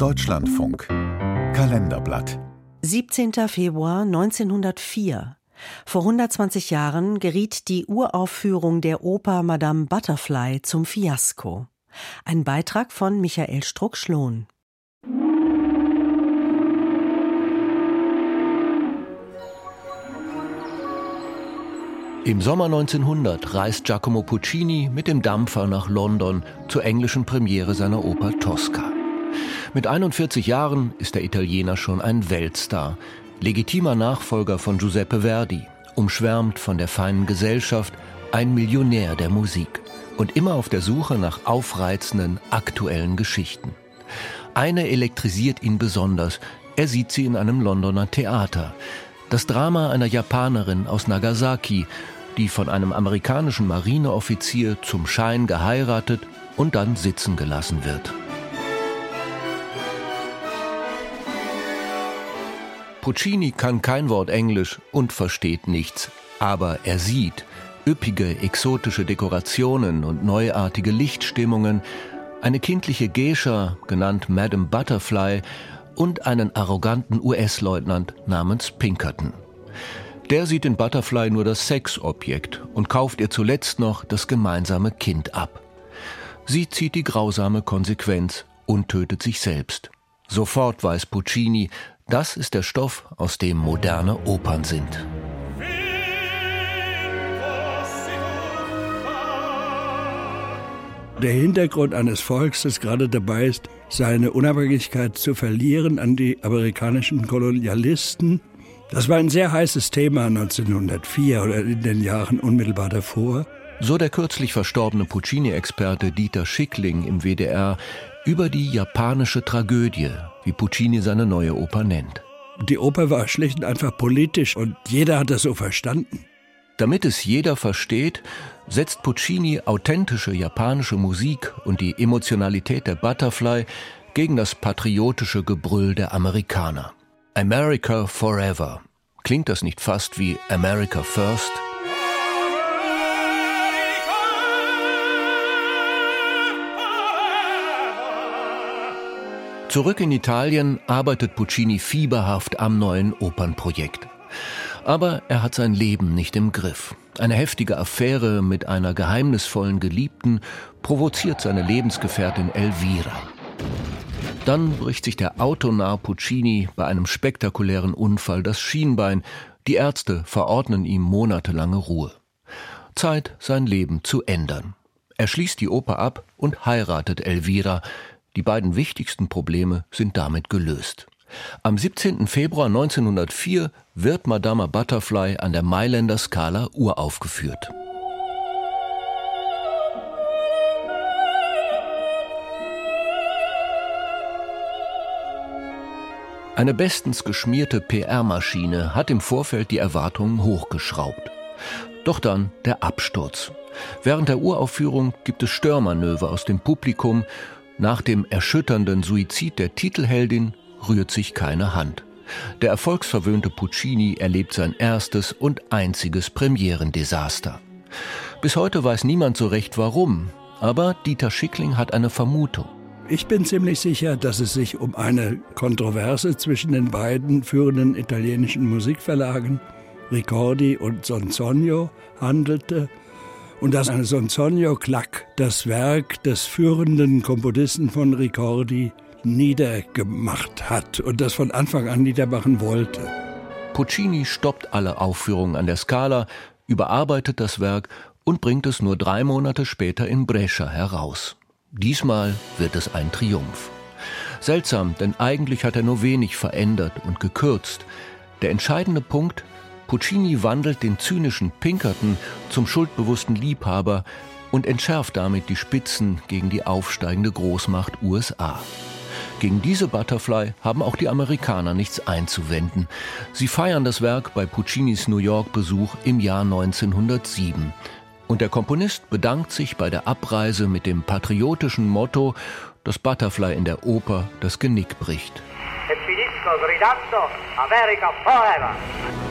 Deutschlandfunk Kalenderblatt 17. Februar 1904. Vor 120 Jahren geriet die Uraufführung der Oper Madame Butterfly zum Fiasko. Ein Beitrag von Michael Struck-Schlohn. Im Sommer 1900 reist Giacomo Puccini mit dem Dampfer nach London zur englischen Premiere seiner Oper Tosca. Mit 41 Jahren ist der Italiener schon ein Weltstar, legitimer Nachfolger von Giuseppe Verdi, umschwärmt von der feinen Gesellschaft, ein Millionär der Musik und immer auf der Suche nach aufreizenden, aktuellen Geschichten. Eine elektrisiert ihn besonders, er sieht sie in einem Londoner Theater. Das Drama einer Japanerin aus Nagasaki, die von einem amerikanischen Marineoffizier zum Schein geheiratet und dann sitzen gelassen wird. Puccini kann kein Wort Englisch und versteht nichts, aber er sieht üppige, exotische Dekorationen und neuartige Lichtstimmungen, eine kindliche Geisha, genannt Madame Butterfly, und einen arroganten US-Leutnant namens Pinkerton. Der sieht in Butterfly nur das Sexobjekt und kauft ihr zuletzt noch das gemeinsame Kind ab. Sie zieht die grausame Konsequenz und tötet sich selbst. Sofort weiß Puccini, das ist der Stoff, aus dem moderne Opern sind. Der Hintergrund eines Volks, das gerade dabei ist, seine Unabhängigkeit zu verlieren an die amerikanischen Kolonialisten. Das war ein sehr heißes Thema 1904 oder in den Jahren unmittelbar davor. So der kürzlich verstorbene Puccini-Experte Dieter Schickling im WDR über die japanische Tragödie, wie Puccini seine neue Oper nennt. Die Oper war schlicht und einfach politisch und jeder hat das so verstanden. Damit es jeder versteht, setzt Puccini authentische japanische Musik und die Emotionalität der Butterfly gegen das patriotische Gebrüll der Amerikaner. America Forever. Klingt das nicht fast wie America First? Zurück in Italien arbeitet Puccini fieberhaft am neuen Opernprojekt. Aber er hat sein Leben nicht im Griff. Eine heftige Affäre mit einer geheimnisvollen Geliebten provoziert seine Lebensgefährtin Elvira. Dann bricht sich der autonah Puccini bei einem spektakulären Unfall das Schienbein. Die Ärzte verordnen ihm monatelange Ruhe. Zeit, sein Leben zu ändern. Er schließt die Oper ab und heiratet Elvira. Die beiden wichtigsten Probleme sind damit gelöst. Am 17. Februar 1904 wird Madama Butterfly an der Mailänder Scala uraufgeführt. Eine bestens geschmierte PR-Maschine hat im Vorfeld die Erwartungen hochgeschraubt. Doch dann der Absturz. Während der Uraufführung gibt es Störmanöver aus dem Publikum. Nach dem erschütternden Suizid der Titelheldin rührt sich keine Hand. Der erfolgsverwöhnte Puccini erlebt sein erstes und einziges Premierendesaster. Bis heute weiß niemand so recht warum, aber Dieter Schickling hat eine Vermutung. Ich bin ziemlich sicher, dass es sich um eine Kontroverse zwischen den beiden führenden italienischen Musikverlagen, Ricordi und Sonsonio, handelte und dass eine Sonsonio Klack das Werk des führenden Komponisten von Ricordi niedergemacht hat und das von Anfang an niedermachen wollte. Puccini stoppt alle Aufführungen an der Scala, überarbeitet das Werk und bringt es nur drei Monate später in Brescia heraus. Diesmal wird es ein Triumph. Seltsam, denn eigentlich hat er nur wenig verändert und gekürzt. Der entscheidende Punkt, Puccini wandelt den zynischen Pinkerton zum schuldbewussten Liebhaber und entschärft damit die Spitzen gegen die aufsteigende Großmacht USA. Gegen diese Butterfly haben auch die Amerikaner nichts einzuwenden. Sie feiern das Werk bei Puccinis New York-Besuch im Jahr 1907. Und der Komponist bedankt sich bei der Abreise mit dem patriotischen Motto, das Butterfly in der Oper das Genick bricht. E America forever!